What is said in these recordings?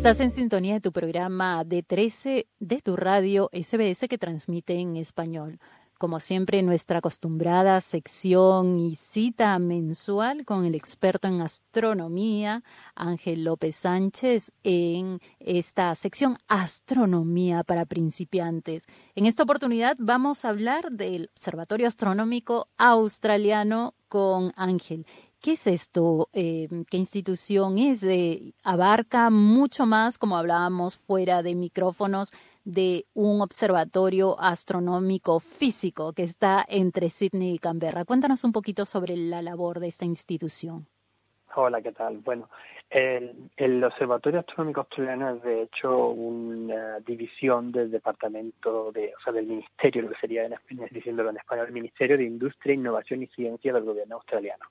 Estás en sintonía de tu programa D13 de tu radio SBS que transmite en español. Como siempre, nuestra acostumbrada sección y cita mensual con el experto en astronomía, Ángel López Sánchez, en esta sección Astronomía para principiantes. En esta oportunidad vamos a hablar del Observatorio Astronómico Australiano con Ángel. ¿Qué es esto? Eh, ¿Qué institución es? Eh, abarca mucho más, como hablábamos fuera de micrófonos, de un observatorio astronómico físico que está entre Sydney y Canberra. Cuéntanos un poquito sobre la labor de esta institución. Hola, ¿qué tal? Bueno, el, Observatorio Astronómico Australiano es de hecho una división del departamento de, o sea, del Ministerio, lo que sería en, diciéndolo en español, el Ministerio de Industria, Innovación y Ciencia del Gobierno australiano.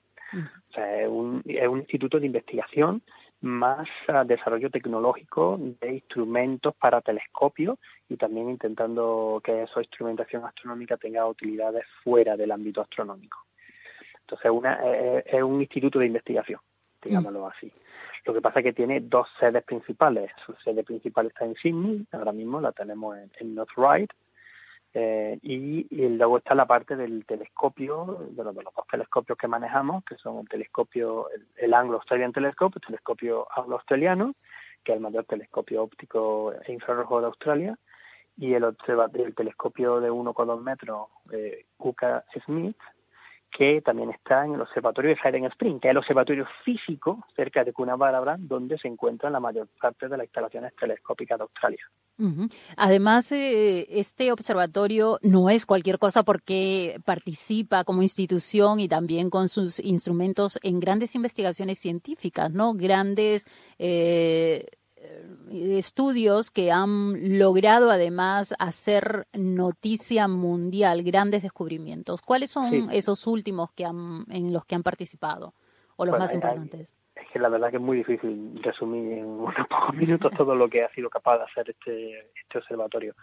Es un, instituto de investigación más desarrollo tecnológico de instrumentos para telescopios y también intentando que esa instrumentación astronómica tenga utilidades fuera del ámbito astronómico. Entonces, una, es, un instituto de investigación, digámoslo así. Lo que pasa es que tiene dos sedes principales. Su sede principal está en Sydney, ahora mismo la tenemos en, en North Ryde, eh, y, luego está la parte del telescopio, de los, dos telescopios que manejamos, que son el telescopio, el, Anglo Australian Telescope, el telescopio anglo-australiano, que es el mayor telescopio óptico e infrarrojo de Australia, y el, el telescopio de 1,2 metros, eh, UCA Smith, que también está en el observatorio de Siren Spring, que es el observatorio físico cerca de Coonabarabra, donde se encuentran la mayor parte de las instalaciones telescópicas de Australia. Además, eh, este observatorio no es cualquier cosa porque participa como institución y también con sus instrumentos en grandes investigaciones científicas, ¿no? Grandes eh, estudios que han logrado además hacer noticia mundial, grandes descubrimientos. ¿Cuáles son esos últimos que han, en los que han participado o los más importantes? es que la verdad que es muy difícil resumir en unos pocos minutos todo lo que ha sido capaz de hacer este, este observatorio.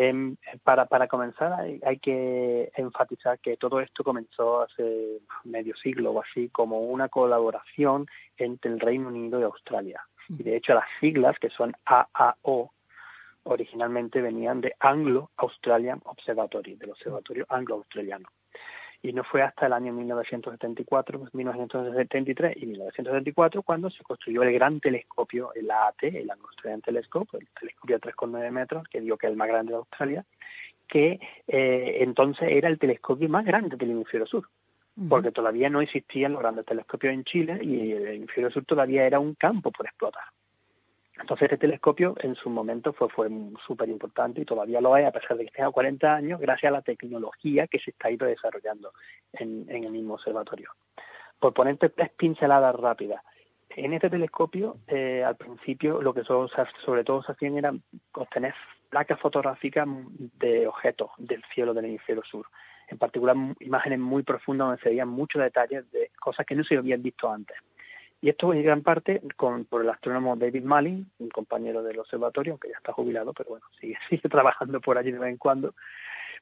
Em, para, para comenzar hay, hay, que enfatizar que todo esto comenzó hace medio siglo o así como una colaboración entre el Reino Unido y Australia. Y de hecho las siglas, que son AAO, originalmente venían de Anglo Australian Observatory, del Observatorio Anglo-Australiano. Y no fue hasta el año 1974, 1973 y 1974 cuando se construyó el gran telescopio, el AAT, el Australian Telescope, el telescopio de 3,9 metros, que digo que es el más grande de Australia, que eh, entonces era el telescopio más grande del hemisferio sur porque todavía no existían los grandes telescopios en Chile y el hemisferio sur todavía era un campo por explotar. Entonces este telescopio en su momento fue, fue súper importante y todavía lo es a pesar de que tenga 40 años gracias a la tecnología que se está ido desarrollando en, el mismo observatorio. Por ponerte tres pinceladas rápidas. En este telescopio, eh, al principio, lo que sobre todo se hacían era obtener placas fotográficas de objetos del cielo del hemisferio sur en particular imágenes muy profundas donde se veían muchos detalles de cosas que no se habían visto antes. Y esto en gran parte con, por el astrónomo David Malin, un compañero del observatorio, que ya está jubilado, pero bueno, sigue, sigue trabajando por allí de vez en cuando,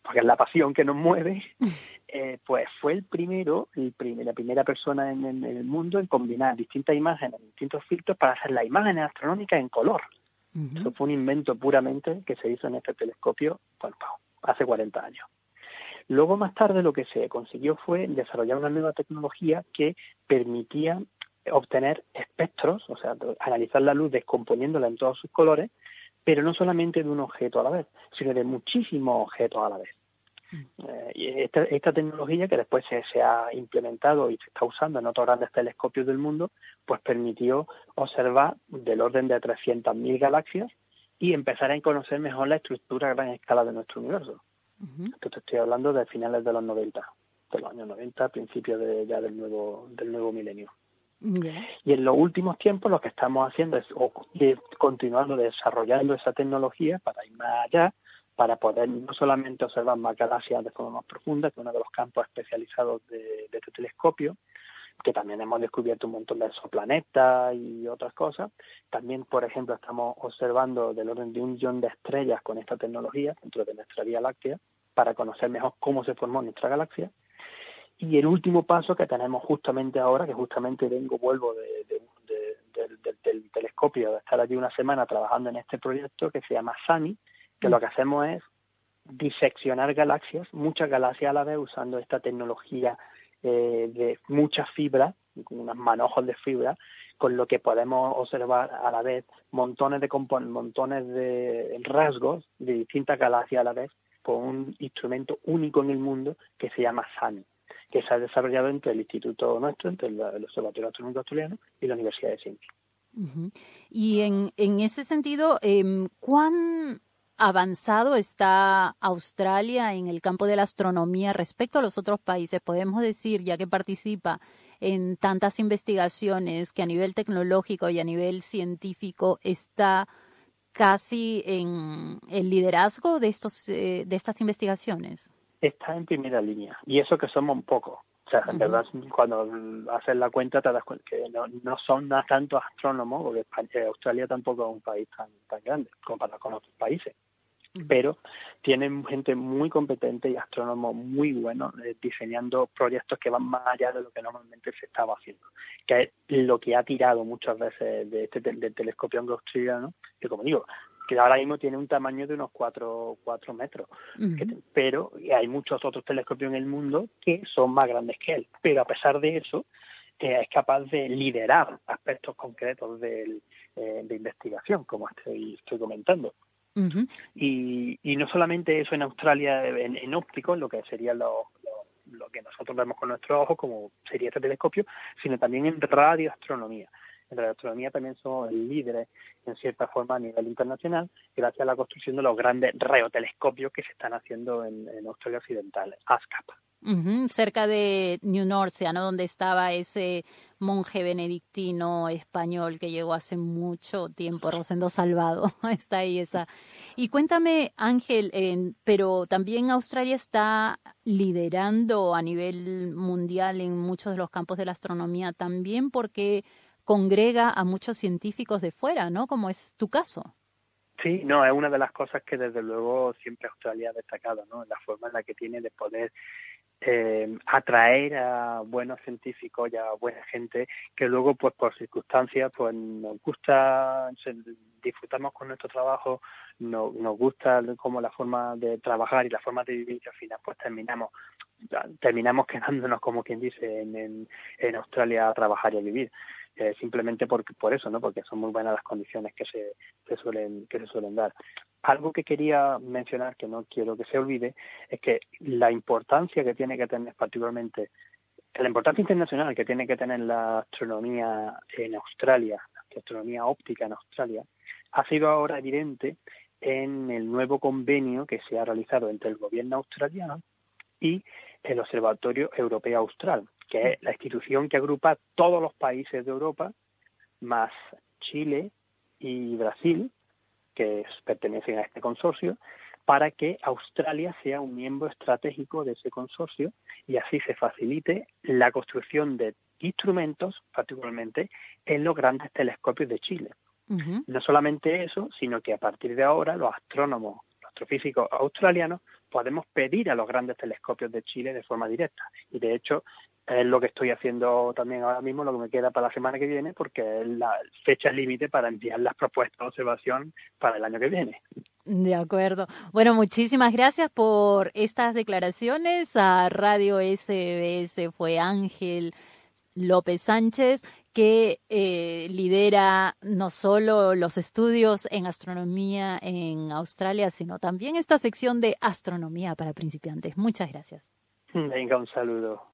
porque es la pasión que nos mueve, eh, pues fue el primero, el la primera persona en, el mundo en combinar distintas imágenes, distintos filtros para hacer las imágenes astronómicas en color. Eso fue un invento puramente que se hizo en este telescopio, bueno, hace 40 años. Luego, más tarde, lo que se consiguió fue desarrollar una nueva tecnología que permitía obtener espectros, o sea, analizar la luz descomponiéndola en todos sus colores, pero no solamente de un objeto a la vez, sino de muchísimos objetos a la vez. Mm. Eh, y esta, tecnología que después se, se, ha implementado y se está usando en otros grandes telescopios del mundo, pues permitió observar del orden de 300.000 galaxias y empezar a conocer mejor la estructura a gran escala de nuestro universo. Esto te estoy hablando de finales de los 90, de los años 90, principios de, ya del nuevo, del nuevo milenio. Y en los últimos tiempos lo que estamos haciendo es continuando desarrollando esa tecnología para ir más allá, para poder no solamente observar más galaxias de forma más profunda, que es uno de los campos especializados de, de este telescopio, que también hemos descubierto un montón de exoplanetas y otras cosas. También, por ejemplo, estamos observando del orden de un millón de estrellas con esta tecnología dentro de nuestra Vía Láctea para conocer mejor cómo se formó nuestra galaxia. Y el último paso que tenemos justamente ahora, que justamente vengo, vuelvo del telescopio, de estar allí una semana trabajando en este proyecto que se llama SAMI, que lo que hacemos es diseccionar galaxias, muchas galaxias a la vez, usando esta tecnología eh, de muchas fibras, unos manojos de fibra, con lo que podemos observar a la vez montones de montones de rasgos de distintas galaxias a la vez por un instrumento único en el mundo que se llama SAMI que se ha desarrollado entre el instituto nuestro, entre el, Observatorio Astronómico Australiano y la Universidad de Sydney. Y en, en ese sentido, eh, ¿cuán avanzado está Australia en el campo de la astronomía respecto a los otros países? Podemos decir, ya que participa en tantas investigaciones, que a nivel tecnológico y a nivel científico está casi en el liderazgo de estos eh, de estas investigaciones está en primera línea. Y eso que somos pocos. O sea, en verdad, cuando haces la cuenta te das cuenta que no, no son tantos astrónomos, porque Australia tampoco es un país tan, tan grande comparado con otros países. Pero tienen gente muy competente y astrónomos muy buenos eh, diseñando proyectos que van más allá de lo que normalmente se estaba haciendo. Que es lo que ha tirado muchas veces de este del telescopio australiano, que como digo, que ahora mismo tiene un tamaño de unos 4, cuatro metros. pero hay muchos otros telescopios en el mundo que son más grandes que él. Pero a pesar de eso, eh, es capaz de liderar aspectos concretos de, eh, de investigación, como estoy, estoy comentando. y, y, no solamente eso en Australia en, en óptico, lo que sería lo, lo, que nosotros vemos con nuestros ojos, como sería este telescopio, sino también en radioastronomía en radioastronomía también somos líderes en cierta forma a nivel internacional gracias a la construcción de los grandes radiotelescopios que se están haciendo en, Australia Occidental, ASCAP. cerca de New Norcia, ¿no? Donde estaba ese monje benedictino español que llegó hace mucho tiempo, Rosendo Salvado, está ahí esa. Y cuéntame, Ángel, pero también Australia está liderando a nivel mundial en muchos de los campos de la astronomía, también porque congrega a muchos científicos de fuera, ¿no? Como es tu caso. Sí, no, es una de las cosas que desde luego siempre Australia ha destacado, ¿no? La forma en la que tiene de poder eh, atraer a buenos científicos y a buena gente que luego, pues por circunstancias, pues nos gusta, disfrutamos con nuestro trabajo, no, nos gusta como la forma de trabajar y la forma de vivir y al final pues terminamos terminamos quedándonos como quien dice en, en Australia a trabajar y a vivir. Eh, simplemente por, por eso, ¿no? Porque son muy buenas las condiciones que se, se, suelen, que se suelen dar. Algo que quería mencionar, que no quiero que se olvide, es que la importancia que tiene que tener particularmente, la importancia internacional que tiene que tener la astronomía en Australia, la astronomía óptica en Australia, ha sido ahora evidente en el nuevo convenio que se ha realizado entre el gobierno australiano y el Observatorio Europeo Austral, que es la institución que agrupa todos los países de Europa, más Chile y Brasil, que pertenecen a este consorcio, para que Australia sea un miembro estratégico de ese consorcio y así se facilite la construcción de instrumentos, particularmente en los grandes telescopios de Chile. No solamente eso, sino que a partir de ahora los astrónomos, los astrofísicos australianos, podemos pedir a los grandes telescopios de Chile de forma directa. Y de hecho, es lo que estoy haciendo también ahora mismo, lo que me queda para la semana que viene, porque es la fecha límite para enviar las propuestas de observación para el año que viene. De acuerdo. Bueno, muchísimas gracias por estas declaraciones. A Radio SBS fue Ángel López Sánchez, que eh, lidera no solo los estudios en astronomía en Australia, sino también esta sección de astronomía para principiantes. Muchas gracias. Venga, un saludo.